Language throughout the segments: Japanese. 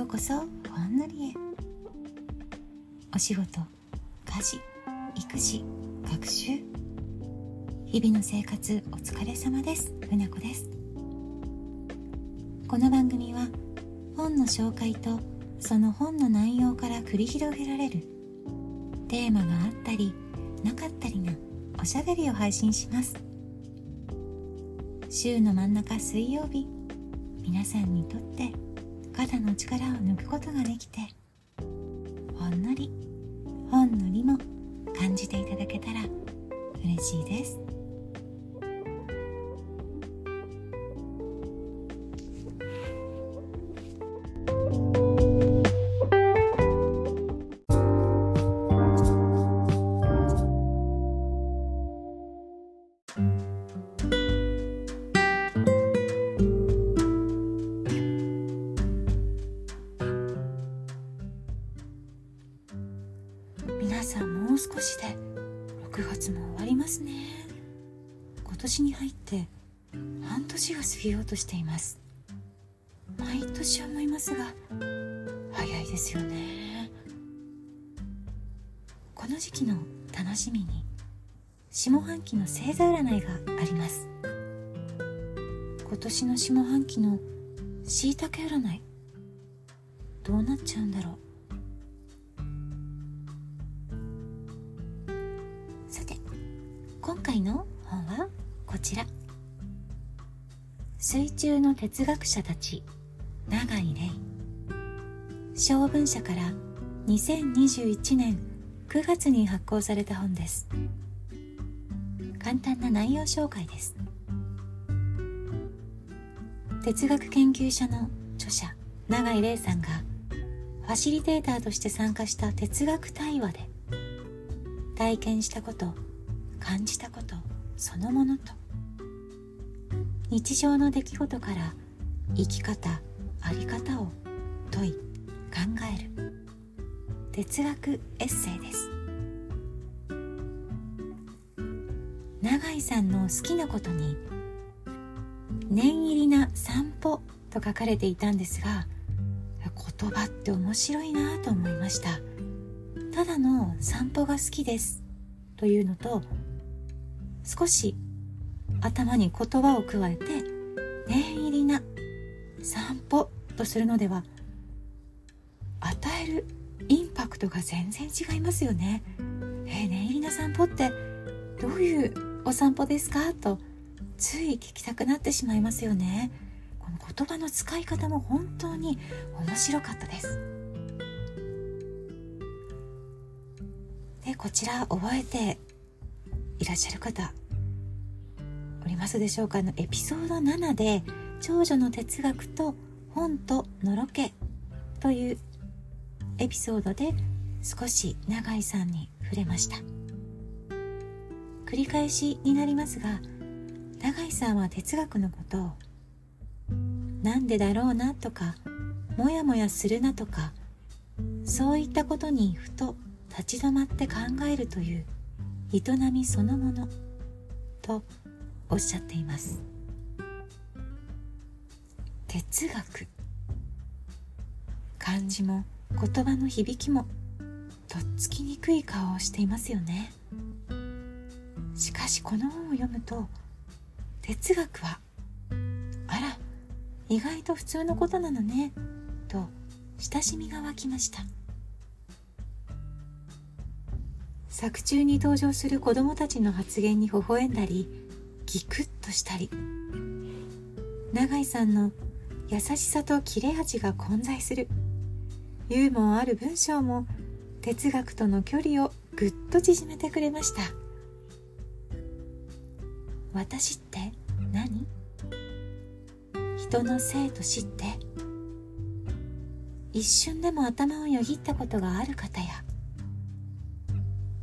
ようこそ。ほんのりへ。お仕事家事育児学習。日々の生活お疲れ様です。ふなこです。この番組は本の紹介とその本の内容から繰り広げられる。テーマがあったりなかったりなおしゃべりを配信します。週の真ん中水曜日皆さんにとって肩の力を抜くことができてほんのりほんのりも感じていただけたら嬉しいです。年に入って半年が過ぎようとしています。毎年思いますが早いですよね。この時期の楽しみに下半期の星座占いがあります。今年の下半期のしいたけ占いどうなっちゃうんだろう。さて今回のこちら。水中の哲学者たち永井玲。小文社から2021年9月に発行された本です。簡単な内容紹介です。哲学研究者の著者永井玲さんがファシリテーターとして参加した哲学対話で体験したこと感じたことそのものと。日常の出来事から生き方あり方を問い考える。哲学エッセイです。永井さんの好きなことに「念入りな散歩」と書かれていたんですが言葉って面白いなと思いました。ただの散歩が好きですというのと少し頭に言葉を加えて念入りな散歩とするのでは与えるインパクトが全然違いますよね。えー、念入りな散歩ってどういうお散歩ですか？とつい聞きたくなってしまいますよね。この言葉の使い方も本当に面白かったです。でこちら覚えていらっしゃる方ますでしょうか？のエピソード7で長女の哲学と本とのろけというエピソードで少し永井さんに触れました。繰り返しになりますが永井さんは哲学のことをなんでだろうなとかもやもやするなとかそういったことにふと立ち止まって考えるという営みそのものとおっしゃっています。哲学。漢字も言葉の響きもとっつきにくい顔をしていますよね。しかしこの本を読むと哲学はあら意外と普通のことなのねと親しみが湧きました。作中に登場する子供たちの発言に微笑んだりギクッとしたり永井さんの優しさと切れ味が混在する。ユーモアある文章も哲学との距離をぐっと縮めてくれました。私って何？人の生と死って一瞬でも頭をよぎったことがある方や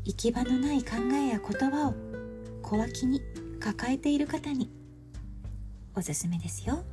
行き場のない考えや言葉を小脇に抱えている方におすすめですよ。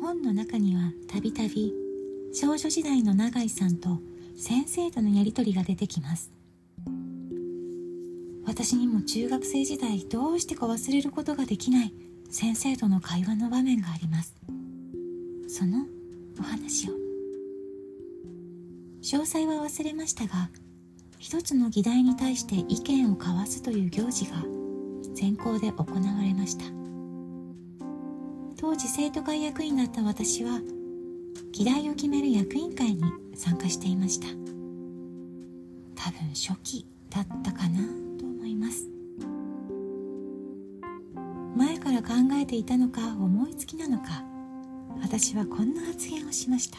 本の中にはたびたび少女時代の永井さんと先生とのやりとりが出てきます。私にも中学生時代どうしてか忘れることができない先生との会話の場面があります。そのお話を。詳細は忘れましたが一つの議題に対して意見を交わすという行事が全校で行われました。当時生徒会役員だった私は議題を決める役員会に参加していました。多分初期だったかなと思います。前から考えていたのか思いつきなのか私はこんな発言をしました。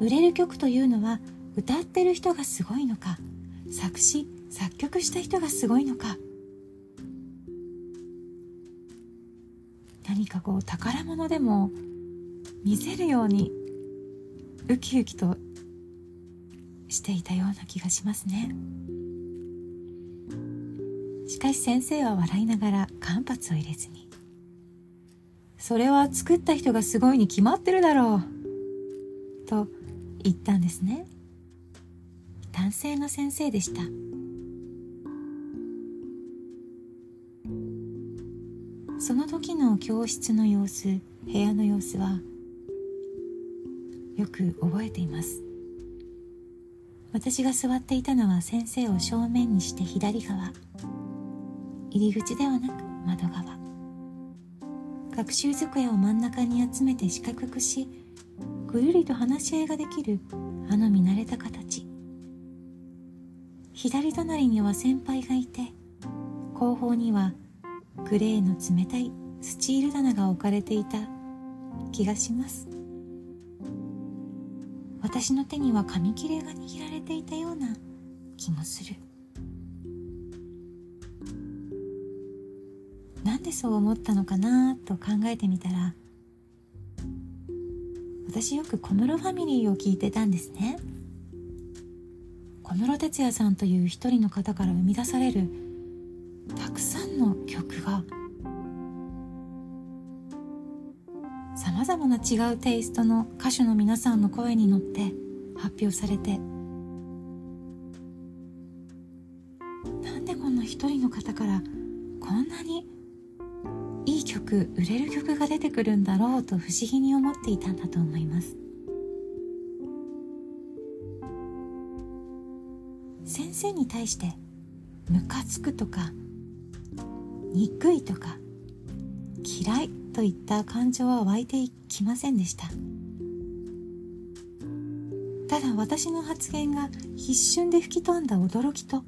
売れる曲というのは歌ってる人がすごいのか作詞作曲した人がすごいのか。何かこう宝物でも見せるようにウキウキとしていたような気がしますね。しかし先生は笑いながら間髪を入れずに。それは作った人がすごいに決まってるだろう。と言ったんですね。男性の先生でした。その時の教室の様子部屋の様子はよく覚えています。私が座っていたのは先生を正面にして左側。入り口ではなく窓側。学習机を真ん中に集めて四角くしぐるりと話し合いができるあの見慣れた形。左隣には先輩がいて後方にはグレーの冷たいスチール棚が置かれていた気がします。私の手には紙切れが握られていたような気もする。なんでそう思ったのかなと考えてみたら私よく小室ファミリーを聞いてたんですね。小室哲哉さんという一人の方から生み出されるたくさんの曲がまざまな違うテイストの歌手の皆さんの声に乗って発表されて。なんでこんな一人の方からこんなにいい曲売れる曲が出てくるんだろうと不思議に思っていたんだと思います。先生に対してムカつくとか憎いとか嫌い。といった感情は湧いていきませんでした。ただ私の発言が一瞬で吹き飛んだ驚きと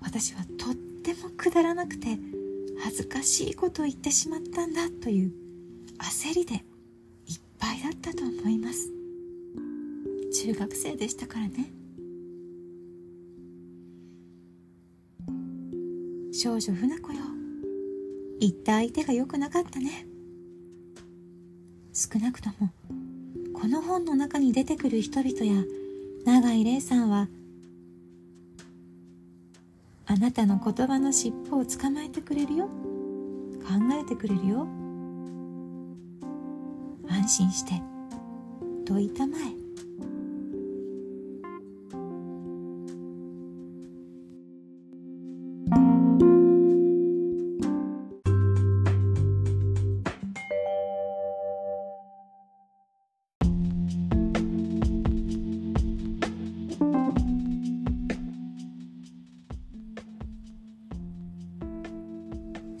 私はとってもくだらなくて恥ずかしいことを言ってしまったんだという焦りでいっぱいだったと思います。中学生でしたからね。少女船子よ。言った相手が良くなかったね。少なくともこの本の中に出てくる人々や永井玲さんはあなたの言葉の尻尾を捕まえてくれるよ。考えてくれるよ。安心してと言ったまえ。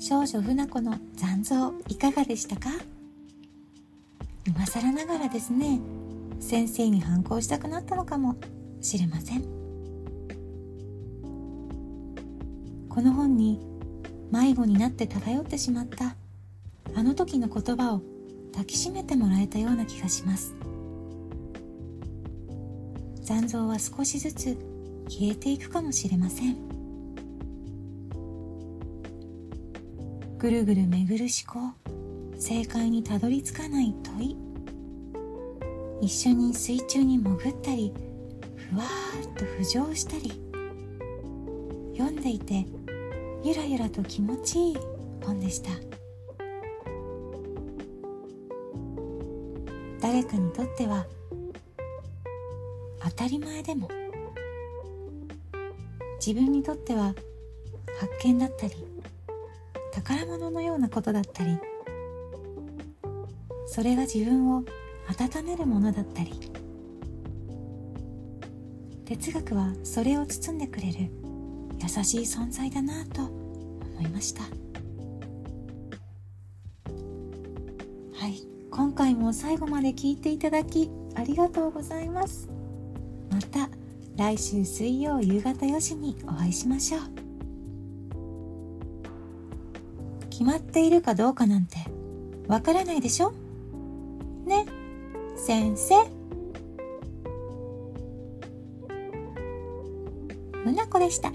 少女船子の残像いかがでしたか？今更ながらですね先生に反抗したくなったのかもしれません。この本に迷子になって漂ってしまったあの時の言葉を抱きしめてもらえたような気がします。残像は少しずつ消えていくかもしれません。ぐるぐる巡る思考。正解にたどり着かない問い。一緒に水中に潜ったりふわーっと浮上したり。読んでいてゆらゆらと気持ちいい本でした。誰かにとっては当たり前でも自分にとっては発見だったり宝物のようなことだったりそれが自分を温めるものだったり哲学はそれを包んでくれる優しい存在だなと思いました。はい。今回も最後まで聞いていただきありがとうございます。また来週水曜夕方4時にお会いしましょう。決まっているかどうかなんてわからないでしょ？ね？先生？むなこでした。